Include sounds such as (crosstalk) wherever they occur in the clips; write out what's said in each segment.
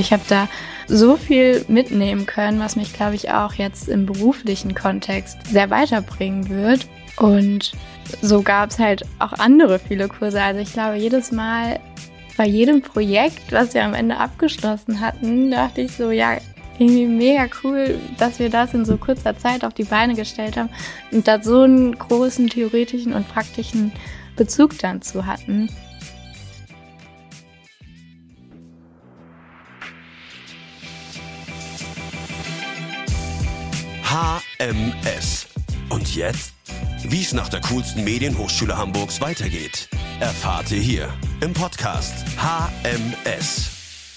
Ich habe da so viel mitnehmen können, was mich, glaube ich, auch jetzt im beruflichen Kontext sehr weiterbringen wird. Und so gab es halt auch andere viele Kurse. Also ich glaube, jedes Mal bei jedem Projekt, was wir am Ende abgeschlossen hatten, dachte ich so, ja, irgendwie mega cool, dass wir das in so kurzer Zeit auf die Beine gestellt haben und da so einen großen theoretischen und praktischen Bezug dann zu hatten. HMS. Und jetzt? Wie es nach der coolsten Medienhochschule Hamburgs weitergeht, erfahrt ihr hier im Podcast HMS.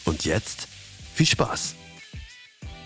Und jetzt viel Spaß.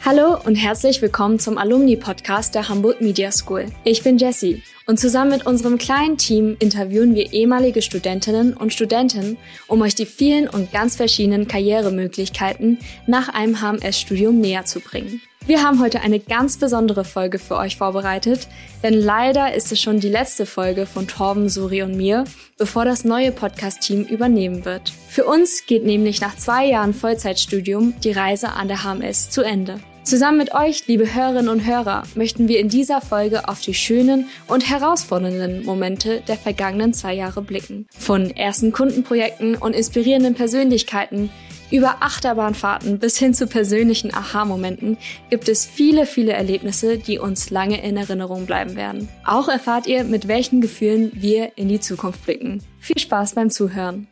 Hallo und herzlich willkommen zum Alumni-Podcast der Hamburg Media School. Ich bin Jessie und zusammen mit unserem kleinen Team interviewen wir ehemalige Studentinnen und Studenten, um euch die vielen und ganz verschiedenen Karrieremöglichkeiten nach einem HMS-Studium näher zu bringen. Wir haben heute eine ganz besondere Folge für euch vorbereitet, denn leider ist es schon die letzte Folge von Torben, Suri und mir, bevor das neue Podcast-Team übernehmen wird. Für uns geht nämlich nach zwei Jahren Vollzeitstudium die Reise an der HMS zu Ende. Zusammen mit euch, liebe Hörerinnen und Hörer, möchten wir in dieser Folge auf die schönen und herausfordernden Momente der vergangenen zwei Jahre blicken. Von ersten Kundenprojekten und inspirierenden Persönlichkeiten über Achterbahnfahrten bis hin zu persönlichen Aha-Momenten gibt es viele, viele Erlebnisse, die uns lange in Erinnerung bleiben werden. Auch erfahrt ihr, mit welchen Gefühlen wir in die Zukunft blicken. Viel Spaß beim Zuhören.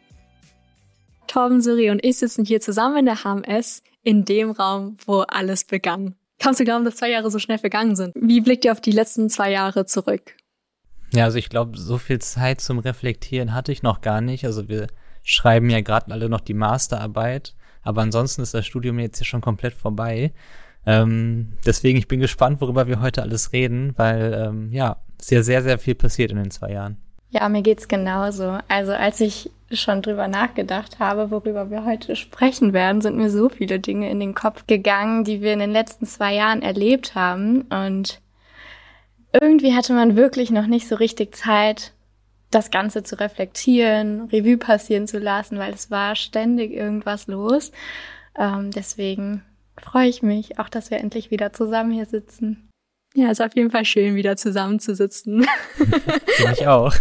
Torben, Suri und ich sitzen hier zusammen in der HMS, in dem Raum, wo alles begann. Kannst du glauben, dass zwei Jahre so schnell vergangen sind? Wie blickt ihr auf die letzten zwei Jahre zurück? Ja, also ich glaube, so viel Zeit zum Reflektieren hatte ich noch gar nicht. Also wir schreiben ja gerade alle noch die Masterarbeit, aber ansonsten ist das Studium jetzt ja schon komplett vorbei. Ähm, deswegen, ich bin gespannt, worüber wir heute alles reden, weil ähm, ja, sehr, sehr, sehr viel passiert in den zwei Jahren. Ja, mir geht's genauso. Also als ich schon drüber nachgedacht habe, worüber wir heute sprechen werden, sind mir so viele Dinge in den Kopf gegangen, die wir in den letzten zwei Jahren erlebt haben. Und irgendwie hatte man wirklich noch nicht so richtig Zeit, das Ganze zu reflektieren, Revue passieren zu lassen, weil es war ständig irgendwas los. Ähm, deswegen freue ich mich auch, dass wir endlich wieder zusammen hier sitzen. Ja, ist auf jeden Fall schön, wieder zusammenzusitzen. (laughs) Ich auch.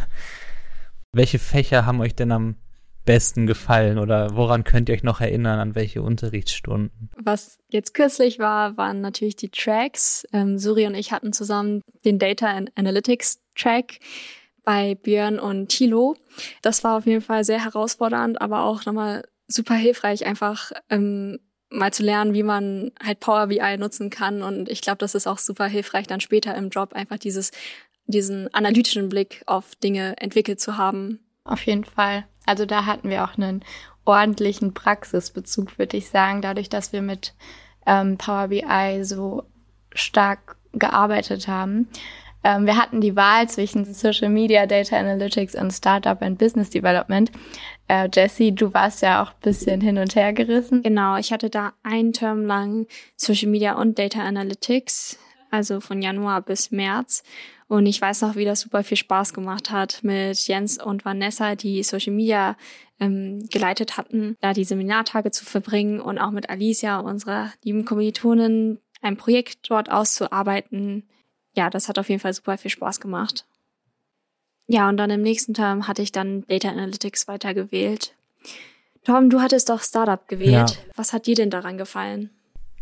Welche Fächer haben euch denn am besten gefallen oder woran könnt ihr euch noch erinnern, an welche Unterrichtsstunden? Was jetzt kürzlich war, waren natürlich die Tracks. Ähm, Suri und ich hatten zusammen den Data Analytics Track bei Björn und Thilo. Das war auf jeden Fall sehr herausfordernd, aber auch nochmal super hilfreich, einfach ähm, mal zu lernen, wie man halt Power BI nutzen kann. Und ich glaube, das ist auch super hilfreich, dann später im Job einfach dieses, diesen analytischen Blick auf Dinge entwickelt zu haben. Auf jeden Fall. Also da hatten wir auch einen ordentlichen Praxisbezug, würde ich sagen, dadurch, dass wir mit ähm, Power BI so stark gearbeitet haben. Ähm, wir hatten die Wahl zwischen Social Media, Data Analytics und Startup and Business Development. Äh, Jessie, du warst ja auch bisschen hin und her gerissen. Genau, ich hatte da einen Term lang Social Media und Data Analytics, also von Januar bis März. Und ich weiß noch, wie das super viel Spaß gemacht hat mit Jens und Vanessa, die Social Media ähm, geleitet hatten, da die Seminartage zu verbringen und auch mit Alicia, unserer lieben Kommilitonin, ein Projekt dort auszuarbeiten, ja, das hat auf jeden Fall super viel Spaß gemacht. Ja, und dann im nächsten Term hatte ich dann Data Analytics weitergewählt. Tom, du hattest doch Startup gewählt. Ja. Was hat dir denn daran gefallen?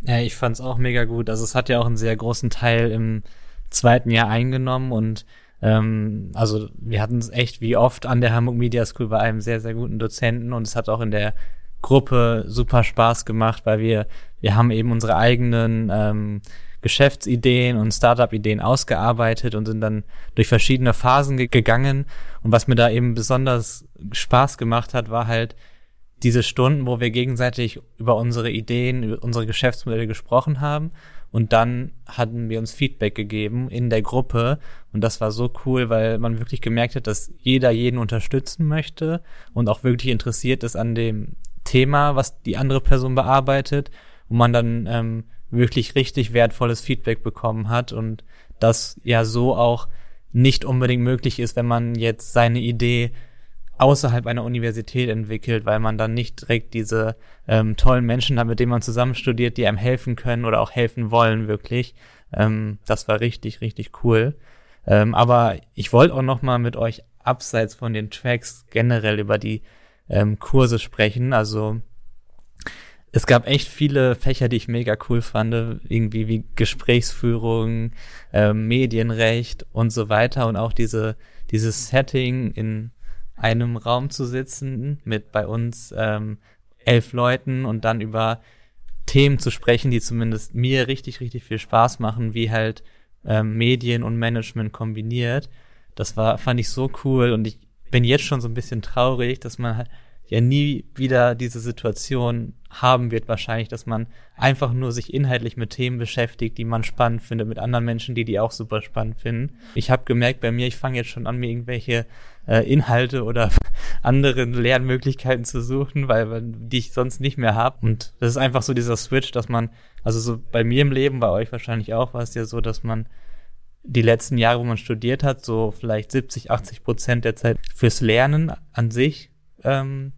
Ja, ich fand's auch mega gut. Also es hat ja auch einen sehr großen Teil im zweiten Jahr eingenommen und ähm, also wir hatten es echt wie oft an der Hamburg Media School bei einem sehr, sehr guten Dozenten und es hat auch in der Gruppe super Spaß gemacht, weil wir, wir haben eben unsere eigenen ähm, Geschäftsideen und Startup-Ideen ausgearbeitet und sind dann durch verschiedene Phasen ge gegangen. Und was mir da eben besonders Spaß gemacht hat, war halt diese Stunden, wo wir gegenseitig über unsere Ideen, über unsere Geschäftsmodelle gesprochen haben. Und dann hatten wir uns Feedback gegeben in der Gruppe. Und das war so cool, weil man wirklich gemerkt hat, dass jeder jeden unterstützen möchte und auch wirklich interessiert ist an dem Thema, was die andere Person bearbeitet. Und man dann ähm, wirklich richtig wertvolles Feedback bekommen hat und das ja so auch nicht unbedingt möglich ist, wenn man jetzt seine Idee außerhalb einer Universität entwickelt, weil man dann nicht direkt diese ähm, tollen Menschen hat, mit denen man zusammen studiert, die einem helfen können oder auch helfen wollen, wirklich. Ähm, das war richtig, richtig cool. Ähm, aber ich wollte auch noch mal mit euch abseits von den Tracks generell über die ähm, Kurse sprechen. Also es gab echt viele Fächer, die ich mega cool fand, irgendwie wie Gesprächsführung, ähm, Medienrecht und so weiter und auch diese dieses Setting in einem Raum zu sitzen mit bei uns ähm, elf Leuten und dann über Themen zu sprechen, die zumindest mir richtig, richtig viel Spaß machen, wie halt ähm, Medien und Management kombiniert. Das war, fand ich so cool und ich bin jetzt schon so ein bisschen traurig, dass man halt ja nie wieder diese Situation haben wird wahrscheinlich, dass man einfach nur sich inhaltlich mit Themen beschäftigt, die man spannend findet, mit anderen Menschen, die die auch super spannend finden. Ich habe gemerkt bei mir, ich fange jetzt schon an, mir irgendwelche äh, Inhalte oder (laughs) andere Lernmöglichkeiten zu suchen, weil die ich sonst nicht mehr habe. Und das ist einfach so dieser Switch, dass man, also so bei mir im Leben, bei euch wahrscheinlich auch, war es ja so, dass man die letzten Jahre, wo man studiert hat, so vielleicht 70, 80 Prozent der Zeit fürs Lernen an sich ähm,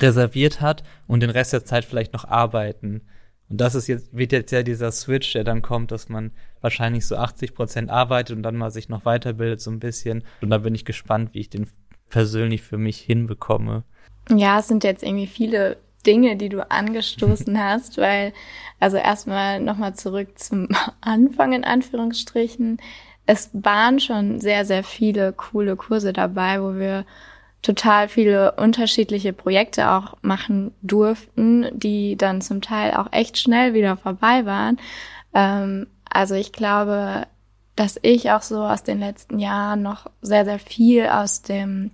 reserviert hat und den Rest der Zeit vielleicht noch arbeiten. Und das ist jetzt, wird jetzt ja dieser Switch, der dann kommt, dass man wahrscheinlich so 80 Prozent arbeitet und dann mal sich noch weiterbildet so ein bisschen. Und da bin ich gespannt, wie ich den persönlich für mich hinbekomme. Ja, es sind jetzt irgendwie viele Dinge, die du angestoßen (laughs) hast, weil, also erstmal nochmal zurück zum (laughs) Anfang in Anführungsstrichen. Es waren schon sehr, sehr viele coole Kurse dabei, wo wir total viele unterschiedliche Projekte auch machen durften, die dann zum Teil auch echt schnell wieder vorbei waren. Ähm, also ich glaube, dass ich auch so aus den letzten Jahren noch sehr, sehr viel aus dem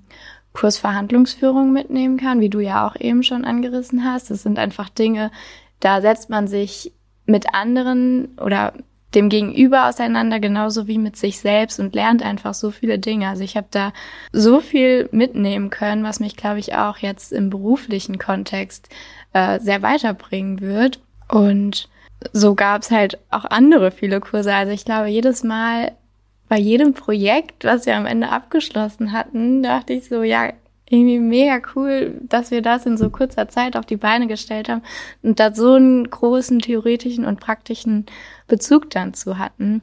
Kurs Verhandlungsführung mitnehmen kann, wie du ja auch eben schon angerissen hast. Das sind einfach Dinge, da setzt man sich mit anderen oder dem Gegenüber auseinander, genauso wie mit sich selbst und lernt einfach so viele Dinge. Also ich habe da so viel mitnehmen können, was mich, glaube ich, auch jetzt im beruflichen Kontext äh, sehr weiterbringen wird. Und so gab es halt auch andere viele Kurse. Also ich glaube, jedes Mal bei jedem Projekt, was wir am Ende abgeschlossen hatten, dachte ich so, ja, irgendwie mega cool, dass wir das in so kurzer Zeit auf die Beine gestellt haben und da so einen großen theoretischen und praktischen Bezug dann zu hatten.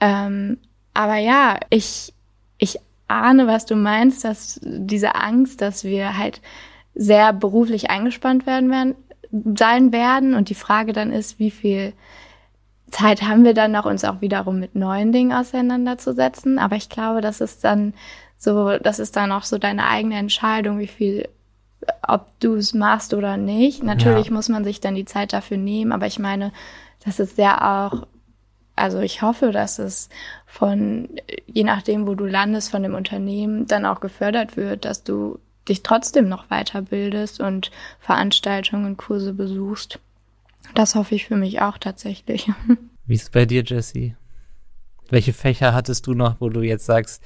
Ähm, aber ja, ich, ich ahne, was du meinst, dass diese Angst, dass wir halt sehr beruflich eingespannt werden werden, sein werden und die Frage dann ist, wie viel Zeit haben wir dann noch, uns auch wiederum mit neuen Dingen auseinanderzusetzen. Aber ich glaube, das ist dann so, das ist dann auch so deine eigene Entscheidung, wie viel, ob du es machst oder nicht. Natürlich ja. muss man sich dann die Zeit dafür nehmen, aber ich meine, das ist ja auch, also ich hoffe, dass es von, je nachdem, wo du landest, von dem Unternehmen dann auch gefördert wird, dass du dich trotzdem noch weiterbildest und Veranstaltungen Kurse besuchst. Das hoffe ich für mich auch tatsächlich. (laughs) Wie ist es bei dir, Jesse? Welche Fächer hattest du noch, wo du jetzt sagst,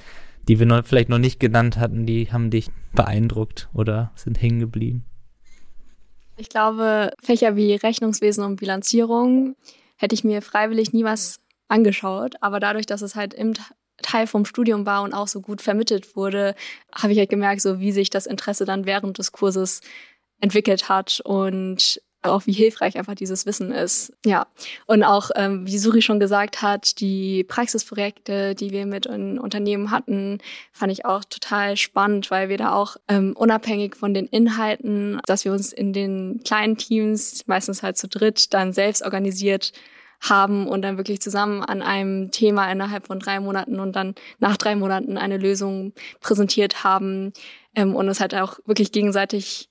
die wir noch, vielleicht noch nicht genannt hatten, die haben dich beeindruckt oder sind hängen geblieben? Ich glaube, Fächer wie Rechnungswesen und Bilanzierung hätte ich mir freiwillig nie was angeschaut, aber dadurch, dass es halt im Teil vom Studium war und auch so gut vermittelt wurde, habe ich halt gemerkt, so wie sich das Interesse dann während des Kurses entwickelt hat und auch wie hilfreich einfach dieses Wissen ist. Ja, und auch, ähm, wie Suri schon gesagt hat, die Praxisprojekte, die wir mit in Unternehmen hatten, fand ich auch total spannend, weil wir da auch ähm, unabhängig von den Inhalten, dass wir uns in den kleinen Teams, meistens halt zu dritt, dann selbst organisiert haben und dann wirklich zusammen an einem Thema innerhalb von drei Monaten und dann nach drei Monaten eine Lösung präsentiert haben ähm, und es halt auch wirklich gegenseitig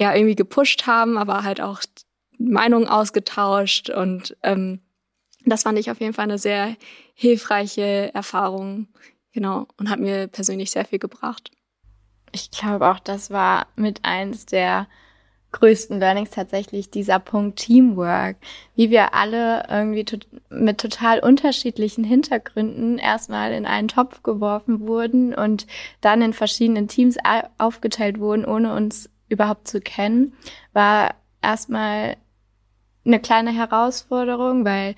ja irgendwie gepusht haben, aber halt auch Meinungen ausgetauscht und ähm, das fand ich auf jeden Fall eine sehr hilfreiche Erfahrung, genau, und hat mir persönlich sehr viel gebracht. Ich glaube auch, das war mit eins der größten Learnings tatsächlich dieser Punkt Teamwork, wie wir alle irgendwie to mit total unterschiedlichen Hintergründen erstmal in einen Topf geworfen wurden und dann in verschiedenen Teams aufgeteilt wurden, ohne uns überhaupt zu kennen, war erstmal eine kleine Herausforderung, weil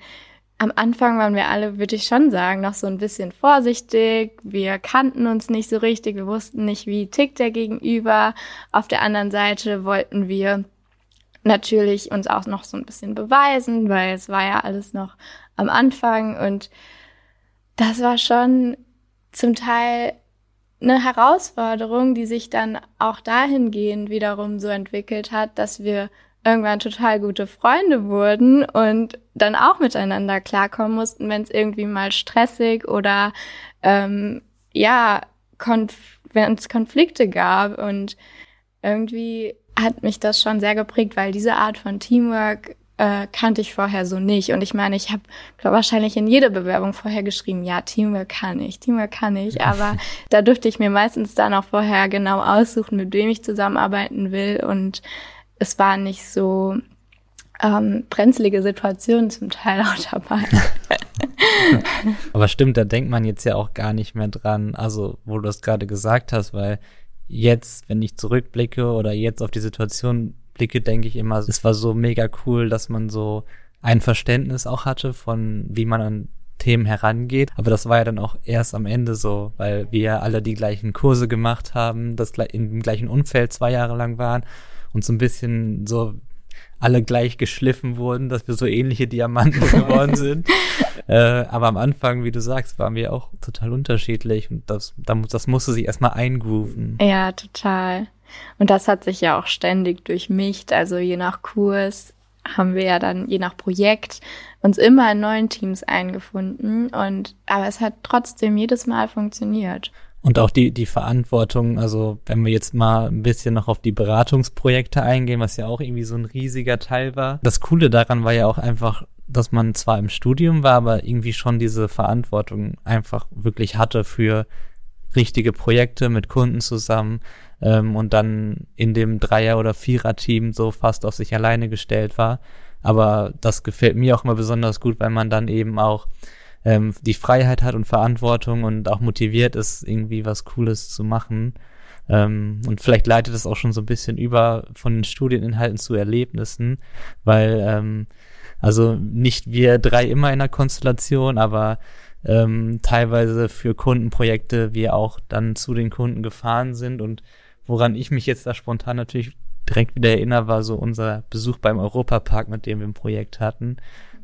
am Anfang waren wir alle, würde ich schon sagen, noch so ein bisschen vorsichtig. Wir kannten uns nicht so richtig. Wir wussten nicht, wie tickt der Gegenüber. Auf der anderen Seite wollten wir natürlich uns auch noch so ein bisschen beweisen, weil es war ja alles noch am Anfang und das war schon zum Teil eine Herausforderung, die sich dann auch dahingehend wiederum so entwickelt hat, dass wir irgendwann total gute Freunde wurden und dann auch miteinander klarkommen mussten, wenn es irgendwie mal stressig oder ähm, ja, konf wenn es Konflikte gab. Und irgendwie hat mich das schon sehr geprägt, weil diese Art von Teamwork äh, kannte ich vorher so nicht. Und ich meine, ich habe wahrscheinlich in jede Bewerbung vorher geschrieben, ja, Teamwork kann ich, Teamwork kann ich. Aber da dürfte ich mir meistens dann auch vorher genau aussuchen, mit wem ich zusammenarbeiten will. Und es war nicht so ähm, brenzlige Situationen zum Teil auch dabei. (laughs) Aber stimmt, da denkt man jetzt ja auch gar nicht mehr dran, also wo du das gerade gesagt hast, weil jetzt, wenn ich zurückblicke oder jetzt auf die Situation blicke, denke ich immer, es war so mega cool, dass man so ein Verständnis auch hatte von, wie man an Themen herangeht. Aber das war ja dann auch erst am Ende so, weil wir alle die gleichen Kurse gemacht haben, das im gleichen Umfeld zwei Jahre lang waren und so ein bisschen so alle gleich geschliffen wurden, dass wir so ähnliche Diamanten (laughs) geworden sind. äh, aber am Anfang, wie du sagst, waren wir auch total unterschiedlich und das, das musste sich erstmal eingrooven. Ja, total. Und das hat sich ja auch ständig durchmischt. Also je nach Kurs haben wir ja dann je nach Projekt uns immer in neuen Teams eingefunden und aber es hat trotzdem jedes Mal funktioniert. Und auch die, die Verantwortung, also wenn wir jetzt mal ein bisschen noch auf die Beratungsprojekte eingehen, was ja auch irgendwie so ein riesiger Teil war. Das Coole daran war ja auch einfach, dass man zwar im Studium war, aber irgendwie schon diese Verantwortung einfach wirklich hatte für richtige Projekte mit Kunden zusammen ähm, und dann in dem Dreier- oder Vierer-Team so fast auf sich alleine gestellt war. Aber das gefällt mir auch immer besonders gut, weil man dann eben auch ähm, die Freiheit hat und Verantwortung und auch motiviert ist, irgendwie was Cooles zu machen. Ähm, und vielleicht leitet es auch schon so ein bisschen über von den Studieninhalten zu Erlebnissen, weil ähm, also nicht wir drei immer in der Konstellation, aber ähm, teilweise für Kundenprojekte wir auch dann zu den Kunden gefahren sind und woran ich mich jetzt da spontan natürlich direkt wieder erinnere, war so unser Besuch beim Europapark, mit dem wir ein Projekt hatten.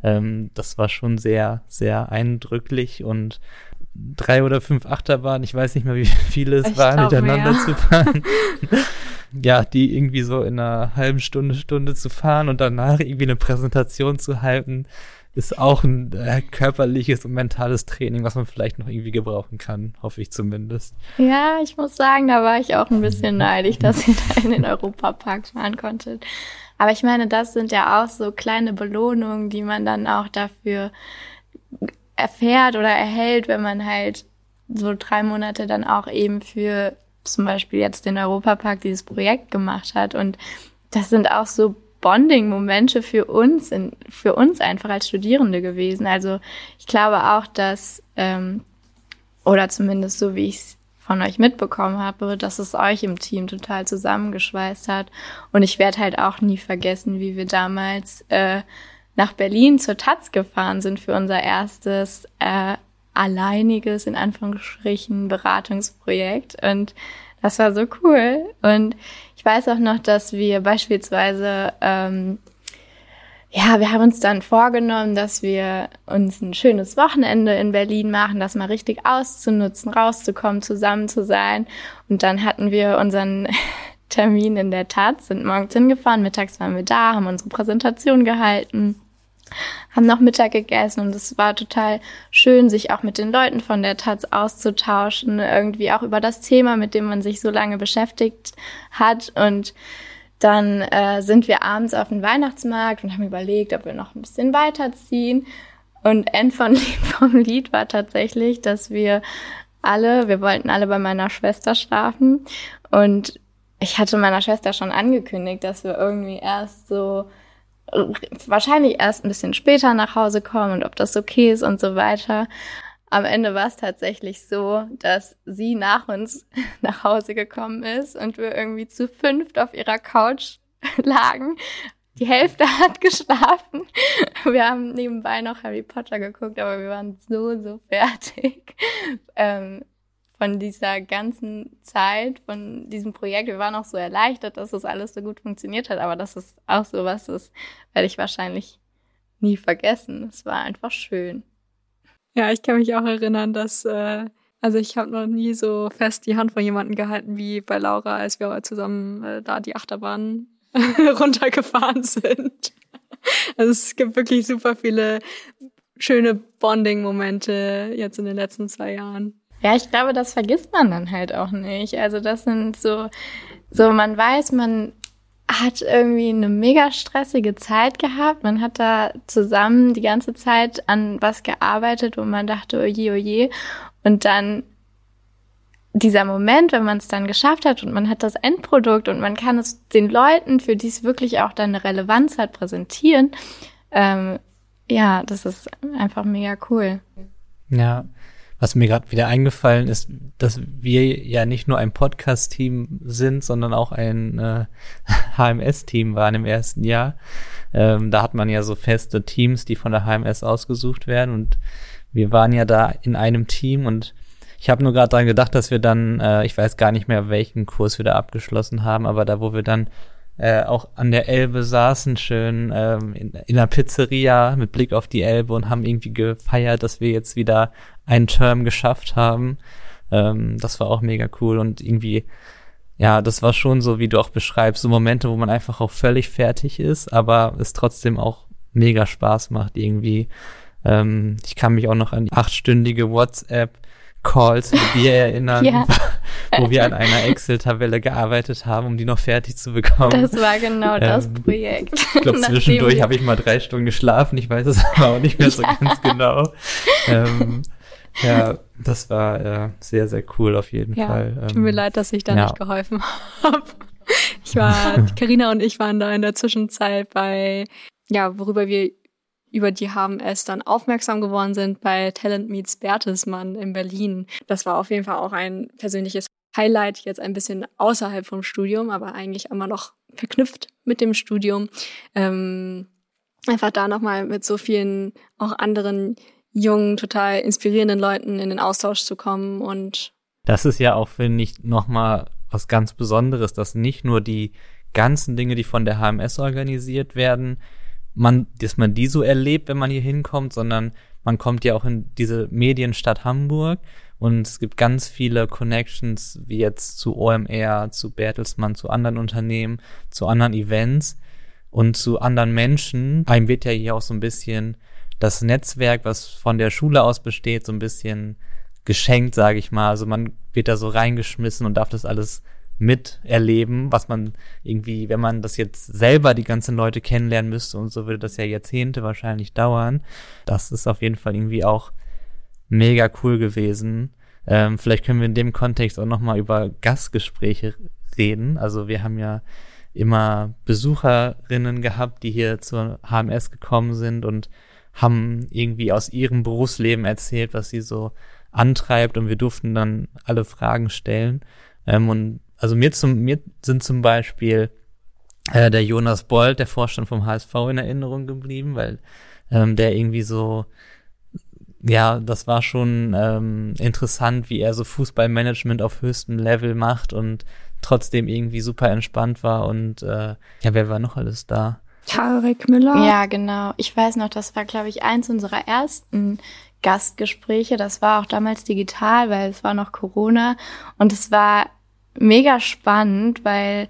Ähm, das war schon sehr, sehr eindrücklich und drei oder fünf Achterbahnen, ich weiß nicht mehr, wie (laughs) viele es ich waren, miteinander mehr. zu fahren. (laughs) ja, die irgendwie so in einer halben Stunde, Stunde zu fahren und danach irgendwie eine Präsentation zu halten, ist auch ein äh, körperliches und mentales Training, was man vielleicht noch irgendwie gebrauchen kann, hoffe ich zumindest. Ja, ich muss sagen, da war ich auch ein bisschen neidisch, dass ihr da in den Europapark fahren konntet. Aber ich meine, das sind ja auch so kleine Belohnungen, die man dann auch dafür erfährt oder erhält, wenn man halt so drei Monate dann auch eben für zum Beispiel jetzt den Europapark dieses Projekt gemacht hat. Und das sind auch so Bonding-Momente für uns, in, für uns einfach als Studierende gewesen. Also ich glaube auch, dass, ähm, oder zumindest so wie ich es von euch mitbekommen habe, dass es euch im Team total zusammengeschweißt hat. Und ich werde halt auch nie vergessen, wie wir damals äh, nach Berlin zur Taz gefahren sind für unser erstes äh, alleiniges, in Anführungsstrichen, Beratungsprojekt. Und das war so cool. Und ich weiß auch noch, dass wir beispielsweise ähm, ja, wir haben uns dann vorgenommen, dass wir uns ein schönes Wochenende in Berlin machen, das mal richtig auszunutzen, rauszukommen, zusammen zu sein. Und dann hatten wir unseren (laughs) Termin in der Tat, sind morgens hingefahren, mittags waren wir da, haben unsere Präsentation gehalten, haben noch Mittag gegessen und es war total schön, sich auch mit den Leuten von der Taz auszutauschen, irgendwie auch über das Thema, mit dem man sich so lange beschäftigt hat und dann äh, sind wir abends auf den Weihnachtsmarkt und haben überlegt, ob wir noch ein bisschen weiterziehen. Und End von Lied (laughs) vom Lied war tatsächlich, dass wir alle, wir wollten alle bei meiner Schwester schlafen. Und ich hatte meiner Schwester schon angekündigt, dass wir irgendwie erst so wahrscheinlich erst ein bisschen später nach Hause kommen und ob das okay ist und so weiter. Am Ende war es tatsächlich so, dass sie nach uns (laughs) nach Hause gekommen ist und wir irgendwie zu fünft auf ihrer Couch (laughs) lagen. die Hälfte (laughs) hat geschlafen. Wir haben nebenbei noch Harry Potter geguckt, aber wir waren so, so fertig ähm, von dieser ganzen Zeit, von diesem Projekt. Wir waren auch so erleichtert, dass das alles so gut funktioniert hat, aber das ist auch so was, das werde ich wahrscheinlich nie vergessen. Es war einfach schön. Ja, ich kann mich auch erinnern, dass äh, also ich habe noch nie so fest die Hand von jemandem gehalten wie bei Laura, als wir zusammen äh, da die Achterbahn (laughs) runtergefahren sind. Also es gibt wirklich super viele schöne Bonding-Momente jetzt in den letzten zwei Jahren. Ja, ich glaube, das vergisst man dann halt auch nicht. Also das sind so, so man weiß, man hat irgendwie eine mega stressige Zeit gehabt. Man hat da zusammen die ganze Zeit an was gearbeitet, wo man dachte, oje, oje. Und dann dieser Moment, wenn man es dann geschafft hat und man hat das Endprodukt und man kann es den Leuten, für die es wirklich auch dann eine Relevanz hat, präsentieren, ähm, ja, das ist einfach mega cool. Ja, was mir gerade wieder eingefallen ist, dass wir ja nicht nur ein Podcast-Team sind, sondern auch ein äh, (laughs) HMS-Team waren im ersten Jahr. Ähm, da hat man ja so feste Teams, die von der HMS ausgesucht werden und wir waren ja da in einem Team und ich habe nur gerade dran gedacht, dass wir dann, äh, ich weiß gar nicht mehr, welchen Kurs wir da abgeschlossen haben, aber da, wo wir dann äh, auch an der Elbe saßen, schön ähm, in, in einer Pizzeria mit Blick auf die Elbe und haben irgendwie gefeiert, dass wir jetzt wieder einen Term geschafft haben. Ähm, das war auch mega cool und irgendwie, ja, das war schon so, wie du auch beschreibst, so Momente, wo man einfach auch völlig fertig ist, aber es trotzdem auch mega Spaß macht irgendwie. Ähm, ich kann mich auch noch an die achtstündige WhatsApp Calls mit dir (laughs) erinnern, ja. (laughs) wo wir an einer Excel-Tabelle gearbeitet haben, um die noch fertig zu bekommen. Das war genau ähm, das Projekt. Ich glaube, (laughs) zwischendurch habe ich mal drei Stunden geschlafen, ich weiß es aber auch nicht mehr so ja. ganz genau. Ähm, ja, das war äh, sehr, sehr cool auf jeden ja, Fall. Ähm, tut mir leid, dass ich da ja. nicht geholfen habe. Ich war, Karina und ich waren da in der Zwischenzeit bei, ja, worüber wir über die HMS dann aufmerksam geworden sind bei Talent Meets Bertelsmann in Berlin. Das war auf jeden Fall auch ein persönliches Highlight, jetzt ein bisschen außerhalb vom Studium, aber eigentlich immer noch verknüpft mit dem Studium. Ähm, einfach da nochmal mit so vielen auch anderen jungen, total inspirierenden Leuten in den Austausch zu kommen und das ist ja auch, finde ich, nochmal was ganz Besonderes, dass nicht nur die ganzen Dinge, die von der HMS organisiert werden, man, dass man die so erlebt, wenn man hier hinkommt, sondern man kommt ja auch in diese Medienstadt Hamburg und es gibt ganz viele Connections, wie jetzt zu OMR, zu Bertelsmann, zu anderen Unternehmen, zu anderen Events und zu anderen Menschen. Einem wird ja hier auch so ein bisschen das Netzwerk, was von der Schule aus besteht, so ein bisschen geschenkt, sage ich mal. Also man wird da so reingeschmissen und darf das alles miterleben, was man irgendwie, wenn man das jetzt selber die ganzen Leute kennenlernen müsste und so würde das ja Jahrzehnte wahrscheinlich dauern. Das ist auf jeden Fall irgendwie auch mega cool gewesen. Ähm, vielleicht können wir in dem Kontext auch nochmal über Gastgespräche reden. Also wir haben ja immer Besucherinnen gehabt, die hier zur HMS gekommen sind und haben irgendwie aus ihrem Berufsleben erzählt, was sie so antreibt und wir durften dann alle Fragen stellen. Ähm, und also mir, zum, mir sind zum Beispiel äh, der Jonas Bold, der Vorstand vom HSV, in Erinnerung geblieben, weil ähm, der irgendwie so, ja, das war schon ähm, interessant, wie er so Fußballmanagement auf höchstem Level macht und trotzdem irgendwie super entspannt war und äh, ja, wer war noch alles da? Tarek Müller. Ja, genau. Ich weiß noch, das war, glaube ich, eins unserer ersten Gastgespräche. Das war auch damals digital, weil es war noch Corona. Und es war mega spannend, weil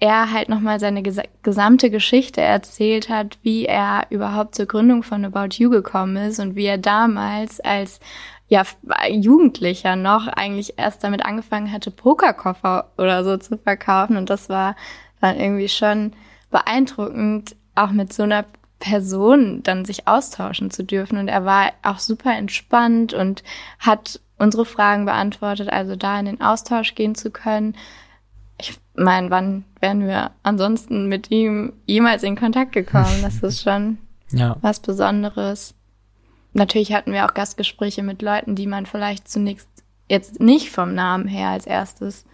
er halt nochmal seine ges gesamte Geschichte erzählt hat, wie er überhaupt zur Gründung von About You gekommen ist und wie er damals als ja, Jugendlicher noch eigentlich erst damit angefangen hatte, Pokerkoffer oder so zu verkaufen. Und das war dann irgendwie schon beeindruckend, auch mit so einer Person dann sich austauschen zu dürfen. Und er war auch super entspannt und hat unsere Fragen beantwortet, also da in den Austausch gehen zu können. Ich meine, wann wären wir ansonsten mit ihm jemals in Kontakt gekommen? Das ist schon (laughs) ja. was Besonderes. Natürlich hatten wir auch Gastgespräche mit Leuten, die man vielleicht zunächst jetzt nicht vom Namen her als erstes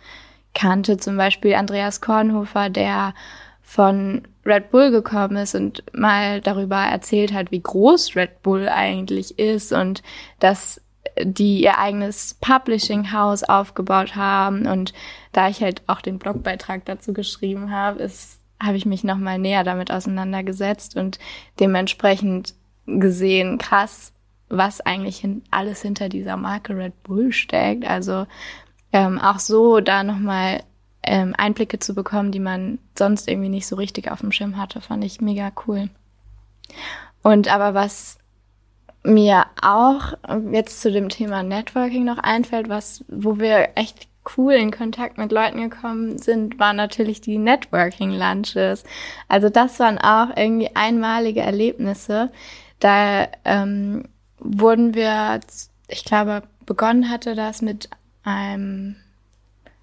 kannte. Zum Beispiel Andreas Kornhofer, der von Red Bull gekommen ist und mal darüber erzählt hat, wie groß Red Bull eigentlich ist und dass die ihr eigenes Publishing House aufgebaut haben und da ich halt auch den Blogbeitrag dazu geschrieben habe, ist habe ich mich noch mal näher damit auseinandergesetzt und dementsprechend gesehen, krass, was eigentlich hin, alles hinter dieser Marke Red Bull steckt. Also ähm, auch so da noch mal ähm, Einblicke zu bekommen, die man sonst irgendwie nicht so richtig auf dem Schirm hatte, fand ich mega cool. Und aber was mir auch jetzt zu dem Thema Networking noch einfällt, was, wo wir echt cool in Kontakt mit Leuten gekommen sind, waren natürlich die Networking Lunches. Also das waren auch irgendwie einmalige Erlebnisse. Da ähm, wurden wir, ich glaube, begonnen hatte das mit einem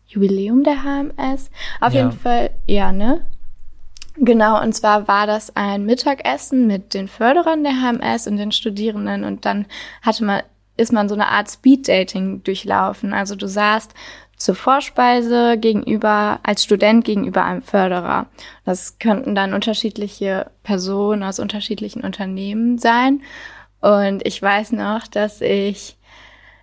Jubiläum der HMS. Auf ja. jeden Fall, ja, ne? Genau, und zwar war das ein Mittagessen mit den Förderern der HMS und den Studierenden und dann hatte man, ist man so eine Art Speed-Dating durchlaufen. Also du saßt zur Vorspeise gegenüber, als Student gegenüber einem Förderer. Das könnten dann unterschiedliche Personen aus unterschiedlichen Unternehmen sein. Und ich weiß noch, dass ich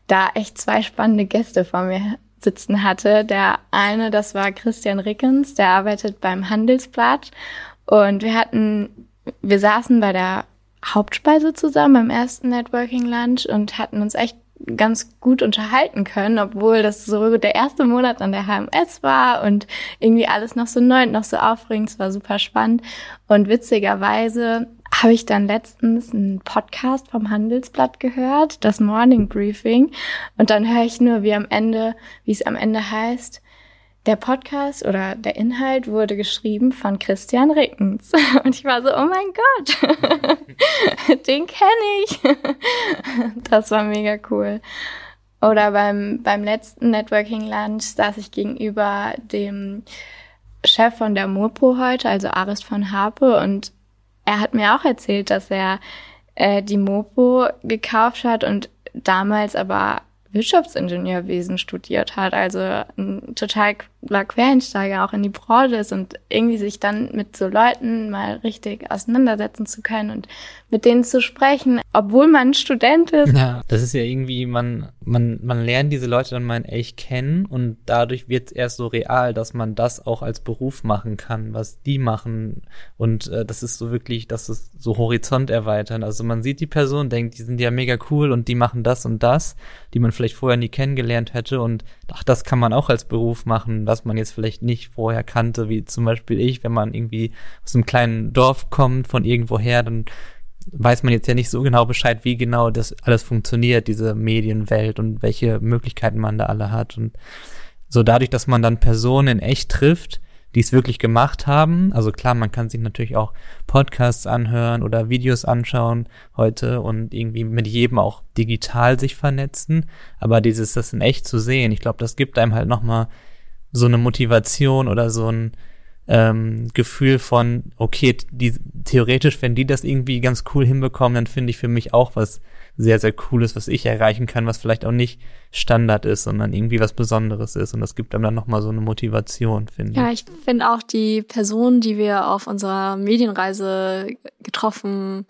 da echt zwei spannende Gäste vor mir sitzen hatte. Der eine, das war Christian Rickens, der arbeitet beim Handelsblatt. Und wir hatten, wir saßen bei der Hauptspeise zusammen beim ersten Networking Lunch und hatten uns echt ganz gut unterhalten können, obwohl das so der erste Monat an der HMS war und irgendwie alles noch so neu und noch so aufregend. Es war super spannend. Und witzigerweise habe ich dann letztens einen Podcast vom Handelsblatt gehört, das Morning Briefing. Und dann höre ich nur, wie am Ende, wie es am Ende heißt, der Podcast oder der Inhalt wurde geschrieben von Christian Rickens. (laughs) Und ich war so, oh mein Gott, (laughs) den kenne ich. (laughs) Das war mega cool. Oder beim, beim letzten Networking Lunch saß ich gegenüber dem Chef von der Mopo heute, also Arist von Harpe, und er hat mir auch erzählt, dass er äh, die Mopo gekauft hat und damals aber Wirtschaftsingenieurwesen studiert hat, also ein total Quereinsteiger auch in die Branche ist und irgendwie sich dann mit so Leuten mal richtig auseinandersetzen zu können und mit denen zu sprechen, obwohl man Student ist. Ja, das ist ja irgendwie, man, man, man lernt diese Leute dann mal echt kennen und dadurch wird es erst so real, dass man das auch als Beruf machen kann, was die machen. Und äh, das ist so wirklich, das ist so Horizont erweitern. Also man sieht die Person, denkt, die sind ja mega cool und die machen das und das, die man vielleicht vorher nie kennengelernt hätte und ach, das kann man auch als Beruf machen, was man jetzt vielleicht nicht vorher kannte, wie zum Beispiel ich, wenn man irgendwie aus einem kleinen Dorf kommt, von irgendwoher, dann weiß man jetzt ja nicht so genau Bescheid, wie genau das alles funktioniert, diese Medienwelt und welche Möglichkeiten man da alle hat. Und so dadurch, dass man dann Personen in echt trifft, die es wirklich gemacht haben. Also klar, man kann sich natürlich auch Podcasts anhören oder Videos anschauen heute und irgendwie mit jedem auch digital sich vernetzen. Aber dieses, das in echt zu sehen, ich glaube, das gibt einem halt nochmal so eine Motivation oder so ein, ähm, Gefühl von, okay, die, theoretisch, wenn die das irgendwie ganz cool hinbekommen, dann finde ich für mich auch was sehr, sehr Cooles, was ich erreichen kann, was vielleicht auch nicht Standard ist, sondern irgendwie was Besonderes ist. Und das gibt einem dann nochmal so eine Motivation, finde ich. Ja, ich finde auch die Personen, die wir auf unserer Medienreise getroffen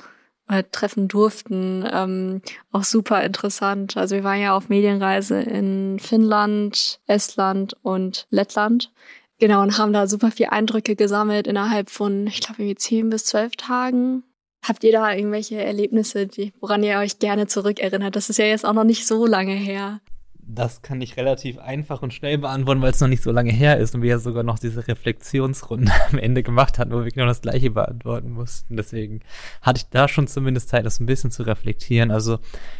oder treffen durften, ähm, auch super interessant. Also wir waren ja auf Medienreise in Finnland, Estland und Lettland. Genau, und haben da super viel Eindrücke gesammelt innerhalb von, ich glaube, irgendwie zehn bis zwölf Tagen. Habt ihr da irgendwelche Erlebnisse, die, woran ihr euch gerne zurückerinnert? Das ist ja jetzt auch noch nicht so lange her. Das kann ich relativ einfach und schnell beantworten, weil es noch nicht so lange her ist und wir ja sogar noch diese Reflexionsrunde (laughs) am Ende gemacht hatten, wo wir genau das gleiche beantworten mussten. Deswegen hatte ich da schon zumindest Zeit, das ein bisschen zu reflektieren. Also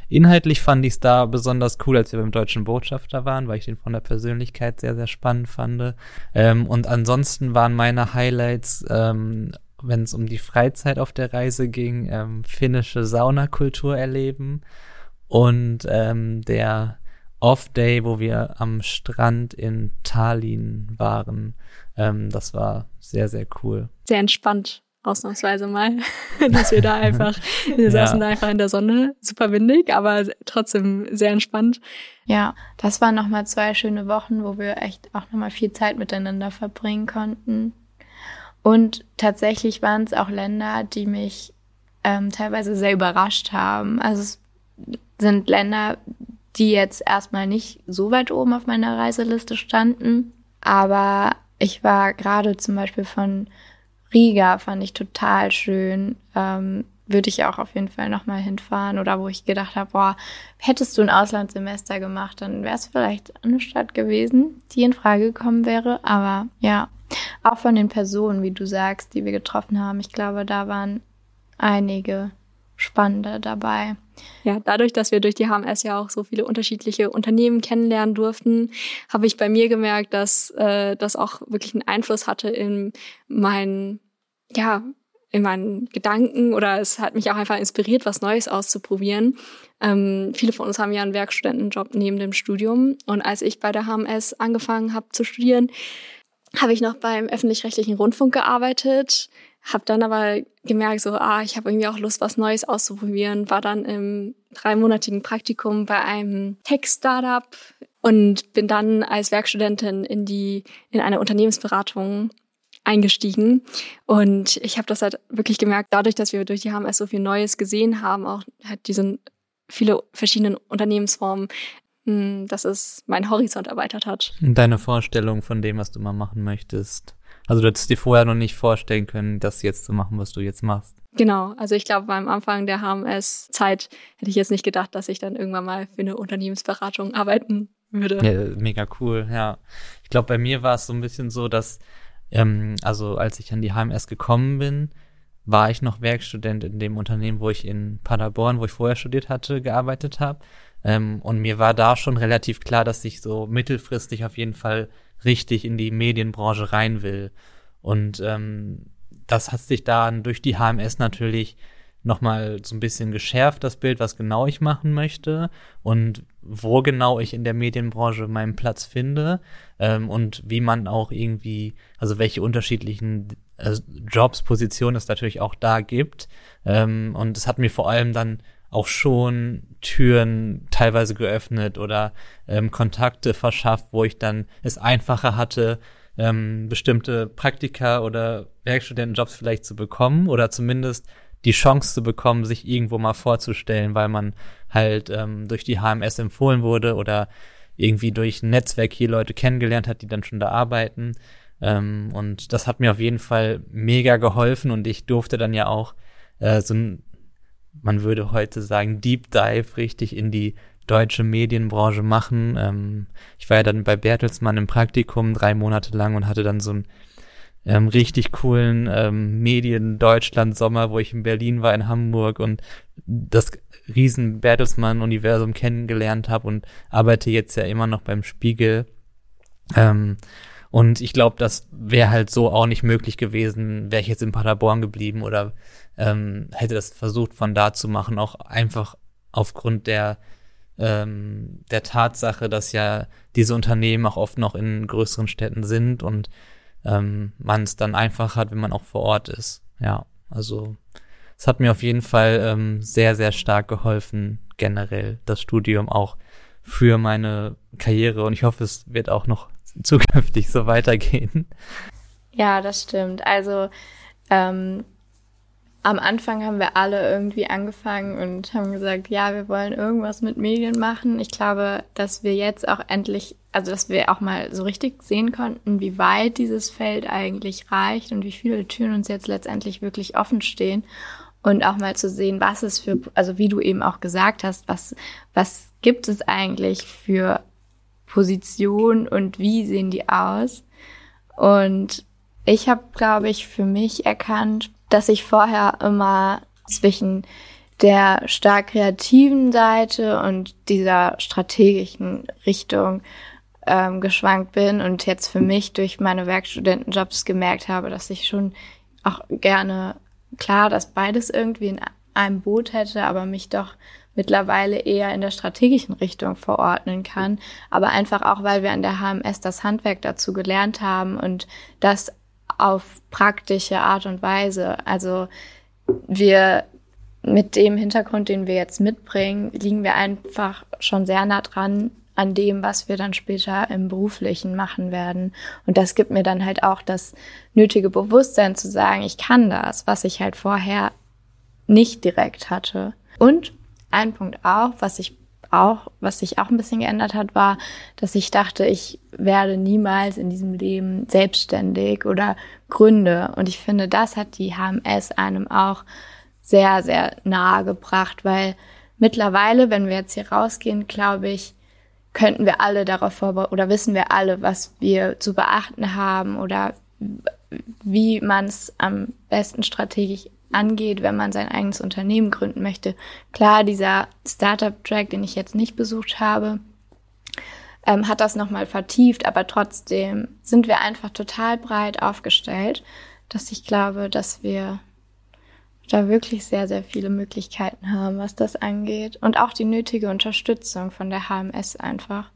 inhaltlich fand ich es da besonders cool, als wir beim deutschen Botschafter waren, weil ich den von der Persönlichkeit sehr, sehr spannend fand. Ähm, und ansonsten waren meine Highlights ähm, wenn es um die Freizeit auf der Reise ging, ähm, finnische Saunakultur erleben und ähm, der Off-Day, wo wir am Strand in Tallinn waren. Ähm, das war sehr, sehr cool. Sehr entspannt, ausnahmsweise mal, (laughs) dass wir da (laughs) einfach, wir ja. saßen da einfach in der Sonne, super windig, aber trotzdem sehr entspannt. Ja, das waren nochmal zwei schöne Wochen, wo wir echt auch nochmal viel Zeit miteinander verbringen konnten. Und tatsächlich waren es auch Länder, die mich ähm, teilweise sehr überrascht haben. Also es sind Länder, die jetzt erstmal nicht so weit oben auf meiner Reiseliste standen. Aber ich war gerade zum Beispiel von Riga, fand ich total schön. Ähm, würde ich auch auf jeden Fall nochmal hinfahren. Oder wo ich gedacht habe, boah, hättest du ein Auslandssemester gemacht, dann wäre es vielleicht eine Stadt gewesen, die in Frage gekommen wäre. Aber ja, auch von den Personen, wie du sagst, die wir getroffen haben. Ich glaube, da waren einige spannende dabei. Ja, dadurch, dass wir durch die HMS ja auch so viele unterschiedliche Unternehmen kennenlernen durften, habe ich bei mir gemerkt, dass äh, das auch wirklich einen Einfluss hatte in meinen, ja, in meinen Gedanken oder es hat mich auch einfach inspiriert, was Neues auszuprobieren. Ähm, viele von uns haben ja einen Werkstudentenjob neben dem Studium und als ich bei der HMS angefangen habe zu studieren, habe ich noch beim öffentlich-rechtlichen Rundfunk gearbeitet, habe dann aber gemerkt, so, ah, ich habe irgendwie auch Lust, was Neues auszuprobieren, war dann im dreimonatigen Praktikum bei einem Tech-Startup und bin dann als Werkstudentin in die in eine Unternehmensberatung eingestiegen und ich habe das halt wirklich gemerkt, dadurch, dass wir durch die HMS so viel Neues gesehen haben, auch halt diese viele verschiedene Unternehmensformen, hm, dass es meinen Horizont erweitert hat. Deine Vorstellung von dem, was du mal machen möchtest. Also du hättest dir vorher noch nicht vorstellen können, das jetzt zu machen, was du jetzt machst. Genau, also ich glaube, beim Anfang der HMS-Zeit hätte ich jetzt nicht gedacht, dass ich dann irgendwann mal für eine Unternehmensberatung arbeiten würde. Ja, mega cool, ja. Ich glaube, bei mir war es so ein bisschen so, dass, ähm, also als ich an die HMS gekommen bin, war ich noch Werkstudent in dem Unternehmen, wo ich in Paderborn, wo ich vorher studiert hatte, gearbeitet habe. Ähm, und mir war da schon relativ klar, dass ich so mittelfristig auf jeden Fall richtig in die Medienbranche rein will. Und ähm, das hat sich dann durch die HMS natürlich nochmal so ein bisschen geschärft, das Bild, was genau ich machen möchte und wo genau ich in der Medienbranche meinen Platz finde ähm, und wie man auch irgendwie, also welche unterschiedlichen äh, Jobs, Positionen es natürlich auch da gibt. Ähm, und es hat mir vor allem dann auch schon Türen teilweise geöffnet oder ähm, Kontakte verschafft, wo ich dann es einfacher hatte, ähm, bestimmte Praktika oder Werkstudentenjobs vielleicht zu bekommen oder zumindest die Chance zu bekommen, sich irgendwo mal vorzustellen, weil man halt ähm, durch die HMS empfohlen wurde oder irgendwie durch ein Netzwerk hier Leute kennengelernt hat, die dann schon da arbeiten. Ähm, und das hat mir auf jeden Fall mega geholfen und ich durfte dann ja auch äh, so ein man würde heute sagen, Deep Dive richtig in die deutsche Medienbranche machen. Ähm, ich war ja dann bei Bertelsmann im Praktikum drei Monate lang und hatte dann so einen ähm, richtig coolen ähm, Medien-Deutschland-Sommer, wo ich in Berlin war, in Hamburg und das riesen Bertelsmann-Universum kennengelernt habe und arbeite jetzt ja immer noch beim Spiegel. Ähm, und ich glaube, das wäre halt so auch nicht möglich gewesen, wäre ich jetzt in Paderborn geblieben oder ähm, hätte das versucht von da zu machen, auch einfach aufgrund der ähm, der Tatsache, dass ja diese Unternehmen auch oft noch in größeren Städten sind und ähm, man es dann einfach hat, wenn man auch vor Ort ist. Ja, also es hat mir auf jeden Fall ähm, sehr, sehr stark geholfen, generell das Studium auch für meine Karriere und ich hoffe, es wird auch noch zukünftig so weitergehen. Ja, das stimmt. Also ähm, am Anfang haben wir alle irgendwie angefangen und haben gesagt, ja, wir wollen irgendwas mit Medien machen. Ich glaube, dass wir jetzt auch endlich, also dass wir auch mal so richtig sehen konnten, wie weit dieses Feld eigentlich reicht und wie viele Türen uns jetzt letztendlich wirklich offen stehen. Und auch mal zu sehen, was es für, also wie du eben auch gesagt hast, was, was gibt es eigentlich für Positionen und wie sehen die aus? Und ich habe, glaube ich, für mich erkannt, dass ich vorher immer zwischen der stark kreativen Seite und dieser strategischen Richtung ähm, geschwankt bin und jetzt für mich durch meine Werkstudentenjobs gemerkt habe, dass ich schon auch gerne klar, dass beides irgendwie in einem Boot hätte, aber mich doch mittlerweile eher in der strategischen Richtung verordnen kann. Aber einfach auch, weil wir an der HMS das Handwerk dazu gelernt haben und das auf praktische Art und Weise. Also wir mit dem Hintergrund, den wir jetzt mitbringen, liegen wir einfach schon sehr nah dran an dem, was wir dann später im beruflichen machen werden. Und das gibt mir dann halt auch das nötige Bewusstsein zu sagen, ich kann das, was ich halt vorher nicht direkt hatte. Und ein Punkt auch, was ich auch, was sich auch ein bisschen geändert hat, war, dass ich dachte, ich werde niemals in diesem Leben selbstständig oder gründe. Und ich finde, das hat die HMS einem auch sehr, sehr nahe gebracht, weil mittlerweile, wenn wir jetzt hier rausgehen, glaube ich, könnten wir alle darauf vorbereiten oder wissen wir alle, was wir zu beachten haben oder wie man es am besten strategisch angeht, wenn man sein eigenes Unternehmen gründen möchte. Klar, dieser Startup-Track, den ich jetzt nicht besucht habe, ähm, hat das nochmal vertieft, aber trotzdem sind wir einfach total breit aufgestellt, dass ich glaube, dass wir da wirklich sehr, sehr viele Möglichkeiten haben, was das angeht. Und auch die nötige Unterstützung von der HMS einfach.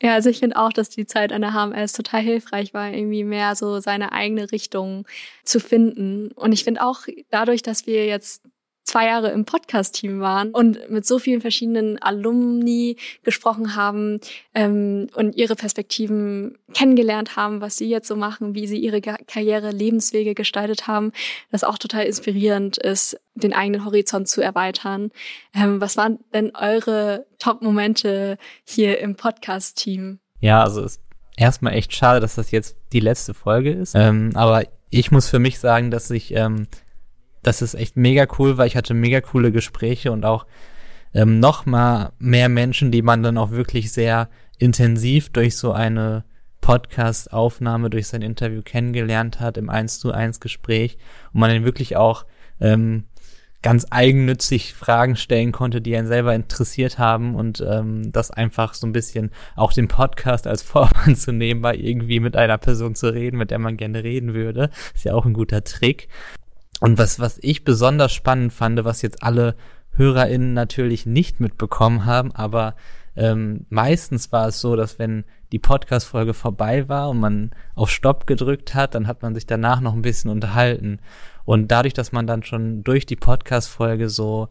Ja, also ich finde auch, dass die Zeit an der HMS total hilfreich war, irgendwie mehr so seine eigene Richtung zu finden. Und ich finde auch dadurch, dass wir jetzt zwei Jahre im Podcast-Team waren und mit so vielen verschiedenen Alumni gesprochen haben ähm, und ihre Perspektiven kennengelernt haben, was sie jetzt so machen, wie sie ihre Karriere, Lebenswege gestaltet haben, das auch total inspirierend ist, den eigenen Horizont zu erweitern. Ähm, was waren denn eure Top-Momente hier im Podcast-Team? Ja, also ist erstmal echt schade, dass das jetzt die letzte Folge ist. Ähm, aber ich muss für mich sagen, dass ich ähm, das ist echt mega cool, weil ich hatte mega coole Gespräche und auch ähm, noch mal mehr Menschen, die man dann auch wirklich sehr intensiv durch so eine Podcast-Aufnahme, durch sein Interview kennengelernt hat im 1 zu 1 Gespräch und man dann wirklich auch ähm, ganz eigennützig Fragen stellen konnte, die einen selber interessiert haben und ähm, das einfach so ein bisschen auch den Podcast als (laughs) Vorwand zu nehmen, bei irgendwie mit einer Person zu reden, mit der man gerne reden würde, ist ja auch ein guter Trick. Und was, was ich besonders spannend fand, was jetzt alle HörerInnen natürlich nicht mitbekommen haben, aber ähm, meistens war es so, dass wenn die Podcast-Folge vorbei war und man auf Stopp gedrückt hat, dann hat man sich danach noch ein bisschen unterhalten. Und dadurch, dass man dann schon durch die Podcast-Folge so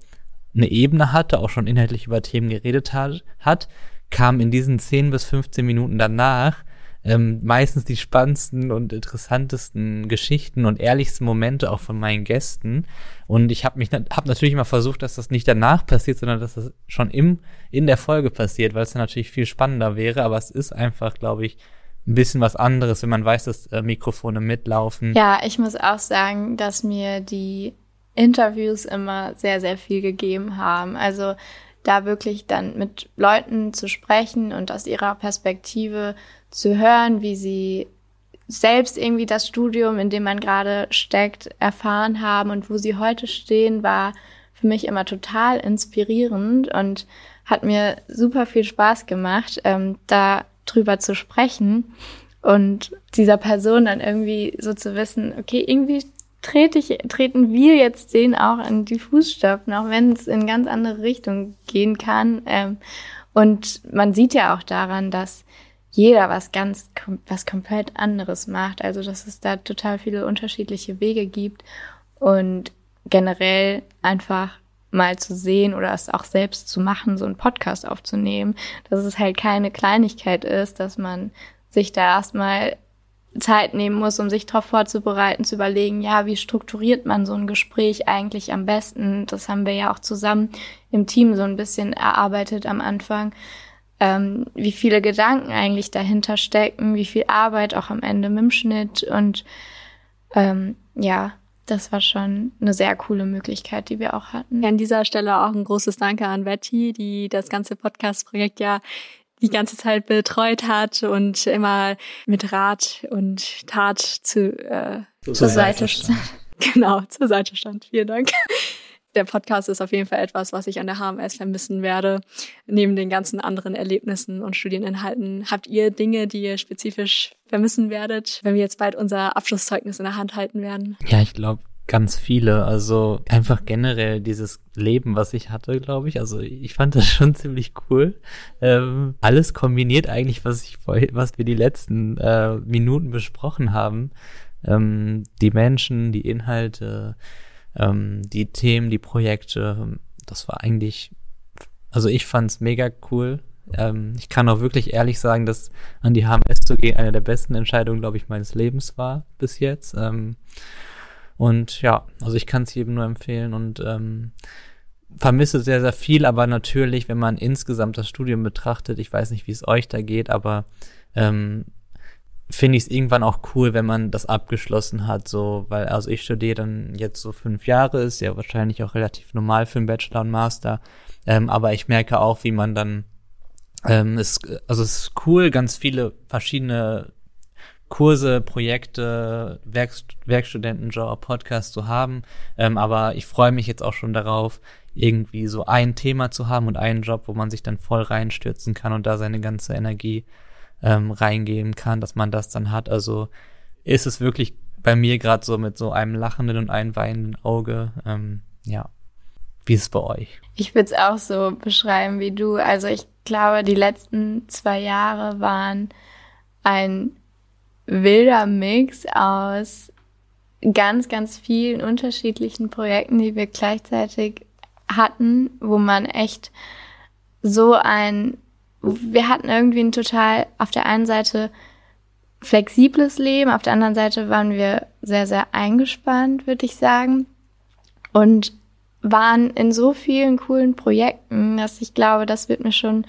eine Ebene hatte, auch schon inhaltlich über Themen geredet hat, hat kam in diesen 10 bis 15 Minuten danach ähm, meistens die spannendsten und interessantesten Geschichten und ehrlichsten Momente auch von meinen Gästen. Und ich habe mich hab natürlich immer versucht, dass das nicht danach passiert, sondern dass das schon im, in der Folge passiert, weil es dann natürlich viel spannender wäre. Aber es ist einfach, glaube ich, ein bisschen was anderes, wenn man weiß, dass äh, Mikrofone mitlaufen. Ja, ich muss auch sagen, dass mir die Interviews immer sehr, sehr viel gegeben haben. Also da wirklich dann mit Leuten zu sprechen und aus ihrer Perspektive zu hören, wie sie selbst irgendwie das Studium, in dem man gerade steckt, erfahren haben und wo sie heute stehen, war für mich immer total inspirierend und hat mir super viel Spaß gemacht, ähm, da drüber zu sprechen und dieser Person dann irgendwie so zu wissen, okay, irgendwie trete ich, treten wir jetzt den auch in die Fußstapfen, auch wenn es in ganz andere Richtungen gehen kann. Ähm, und man sieht ja auch daran, dass jeder was ganz, was komplett anderes macht. Also, dass es da total viele unterschiedliche Wege gibt und generell einfach mal zu sehen oder es auch selbst zu machen, so einen Podcast aufzunehmen, dass es halt keine Kleinigkeit ist, dass man sich da erstmal Zeit nehmen muss, um sich darauf vorzubereiten, zu überlegen, ja, wie strukturiert man so ein Gespräch eigentlich am besten? Das haben wir ja auch zusammen im Team so ein bisschen erarbeitet am Anfang, ähm, wie viele Gedanken eigentlich dahinter stecken, wie viel Arbeit auch am Ende mit dem Schnitt und ähm, ja, das war schon eine sehr coole Möglichkeit, die wir auch hatten. An dieser Stelle auch ein großes Danke an Betty, die das ganze Podcast-Projekt ja die ganze Zeit betreut hat und immer mit Rat und Tat zu, äh, zur, zur Seite stand. (laughs) Genau, zur Seite stand. Vielen Dank der Podcast ist auf jeden Fall etwas, was ich an der HMS vermissen werde. Neben den ganzen anderen Erlebnissen und Studieninhalten. Habt ihr Dinge, die ihr spezifisch vermissen werdet, wenn wir jetzt bald unser Abschlusszeugnis in der Hand halten werden? Ja, ich glaube, ganz viele. Also einfach generell dieses Leben, was ich hatte, glaube ich. Also ich fand das (laughs) schon ziemlich cool. Ähm, alles kombiniert eigentlich, was ich was wir die letzten äh, Minuten besprochen haben. Ähm, die Menschen, die Inhalte, ähm, die Themen, die Projekte, das war eigentlich, also ich fand's mega cool. Ähm, ich kann auch wirklich ehrlich sagen, dass an die HMS zu gehen eine der besten Entscheidungen, glaube ich, meines Lebens war bis jetzt. Ähm, und ja, also ich kann es jedem nur empfehlen und ähm, vermisse sehr, sehr viel, aber natürlich, wenn man insgesamt das Studium betrachtet, ich weiß nicht, wie es euch da geht, aber ähm, finde ich es irgendwann auch cool, wenn man das abgeschlossen hat, so, weil, also ich studiere dann jetzt so fünf Jahre, ist ja wahrscheinlich auch relativ normal für einen Bachelor und Master, ähm, aber ich merke auch, wie man dann, ähm, ist, also es ist cool, ganz viele verschiedene Kurse, Projekte, Werkst Werkstudentenjob, Podcast zu haben, ähm, aber ich freue mich jetzt auch schon darauf, irgendwie so ein Thema zu haben und einen Job, wo man sich dann voll reinstürzen kann und da seine ganze Energie ähm, reingehen kann, dass man das dann hat. Also ist es wirklich bei mir gerade so mit so einem lachenden und einem weinenden Auge. Ähm, ja. Wie ist es bei euch? Ich würde es auch so beschreiben wie du. Also ich glaube, die letzten zwei Jahre waren ein wilder Mix aus ganz, ganz vielen unterschiedlichen Projekten, die wir gleichzeitig hatten, wo man echt so ein wir hatten irgendwie ein total auf der einen Seite flexibles Leben, auf der anderen Seite waren wir sehr, sehr eingespannt, würde ich sagen. Und waren in so vielen coolen Projekten, dass ich glaube, das wird mir schon,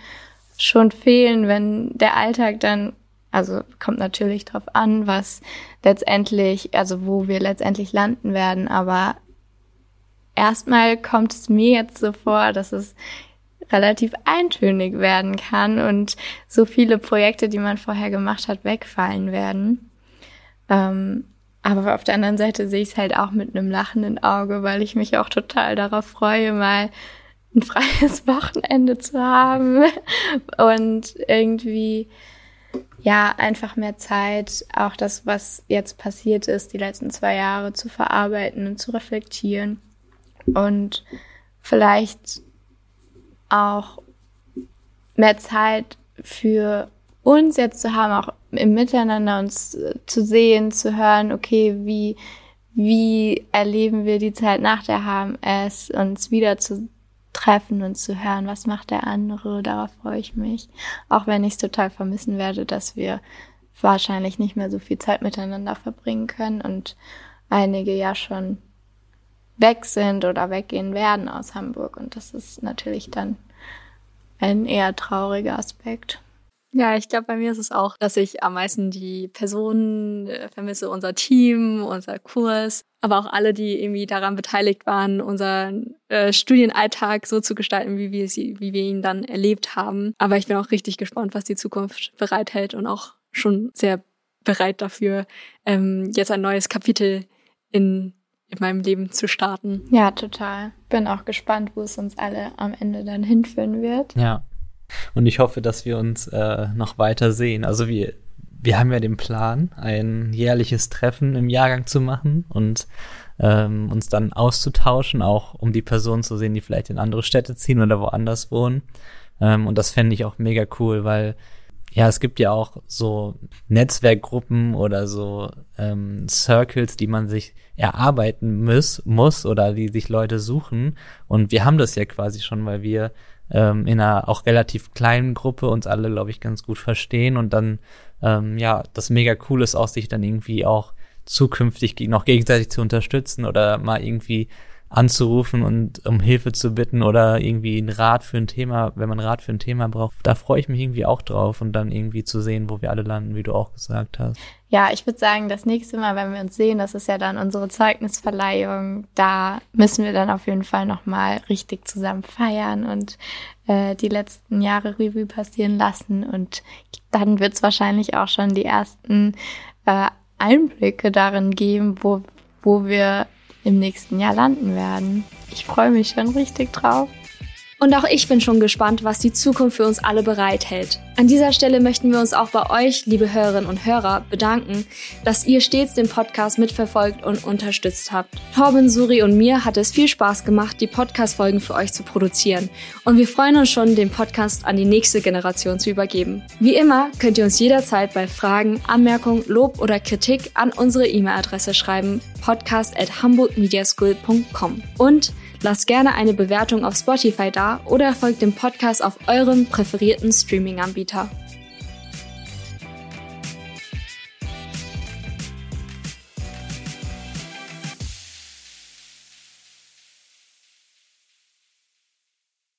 schon fehlen, wenn der Alltag dann, also kommt natürlich drauf an, was letztendlich, also wo wir letztendlich landen werden, aber erstmal kommt es mir jetzt so vor, dass es relativ eintönig werden kann und so viele Projekte, die man vorher gemacht hat, wegfallen werden. Ähm, aber auf der anderen Seite sehe ich es halt auch mit einem lachenden Auge, weil ich mich auch total darauf freue, mal ein (laughs) freies Wochenende zu haben (laughs) und irgendwie ja einfach mehr Zeit, auch das, was jetzt passiert ist, die letzten zwei Jahre zu verarbeiten und zu reflektieren und vielleicht auch mehr Zeit für uns jetzt zu haben, auch im Miteinander uns äh, zu sehen, zu hören, okay, wie, wie erleben wir die Zeit nach der HMS, uns wieder zu treffen und zu hören, was macht der andere, darauf freue ich mich. Auch wenn ich es total vermissen werde, dass wir wahrscheinlich nicht mehr so viel Zeit miteinander verbringen können und einige ja schon weg sind oder weggehen werden aus Hamburg. Und das ist natürlich dann ein eher trauriger Aspekt. Ja, ich glaube, bei mir ist es auch, dass ich am meisten die Personen äh, vermisse, unser Team, unser Kurs, aber auch alle, die irgendwie daran beteiligt waren, unseren äh, Studienalltag so zu gestalten, wie wir, sie, wie wir ihn dann erlebt haben. Aber ich bin auch richtig gespannt, was die Zukunft bereithält und auch schon sehr bereit dafür, ähm, jetzt ein neues Kapitel in in meinem Leben zu starten. Ja, total. Bin auch gespannt, wo es uns alle am Ende dann hinführen wird. Ja. Und ich hoffe, dass wir uns äh, noch weiter sehen. Also wir, wir haben ja den Plan, ein jährliches Treffen im Jahrgang zu machen und ähm, uns dann auszutauschen, auch um die Personen zu sehen, die vielleicht in andere Städte ziehen oder woanders wohnen. Ähm, und das fände ich auch mega cool, weil ja, es gibt ja auch so Netzwerkgruppen oder so ähm, Circles, die man sich erarbeiten muss, muss oder die sich Leute suchen. Und wir haben das ja quasi schon, weil wir ähm, in einer auch relativ kleinen Gruppe uns alle, glaube ich, ganz gut verstehen und dann ähm, ja, das mega cool ist auch, sich dann irgendwie auch zukünftig noch gegenseitig zu unterstützen oder mal irgendwie anzurufen und um Hilfe zu bitten oder irgendwie ein Rat für ein Thema, wenn man Rat für ein Thema braucht. Da freue ich mich irgendwie auch drauf und dann irgendwie zu sehen, wo wir alle landen, wie du auch gesagt hast. Ja, ich würde sagen, das nächste Mal, wenn wir uns sehen, das ist ja dann unsere Zeugnisverleihung, da müssen wir dann auf jeden Fall nochmal richtig zusammen feiern und äh, die letzten Jahre Revue passieren lassen und dann wird es wahrscheinlich auch schon die ersten äh, Einblicke darin geben, wo, wo wir im nächsten Jahr landen werden. Ich freue mich schon richtig drauf. Und auch ich bin schon gespannt, was die Zukunft für uns alle bereithält. An dieser Stelle möchten wir uns auch bei euch, liebe Hörerinnen und Hörer, bedanken, dass ihr stets den Podcast mitverfolgt und unterstützt habt. Torben, Suri und mir hat es viel Spaß gemacht, die Podcast-Folgen für euch zu produzieren. Und wir freuen uns schon, den Podcast an die nächste Generation zu übergeben. Wie immer könnt ihr uns jederzeit bei Fragen, Anmerkungen, Lob oder Kritik an unsere E-Mail-Adresse schreiben, podcast at hamburgmediaschool.com. Und Lasst gerne eine Bewertung auf Spotify da oder folgt dem Podcast auf eurem präferierten Streaming-Anbieter.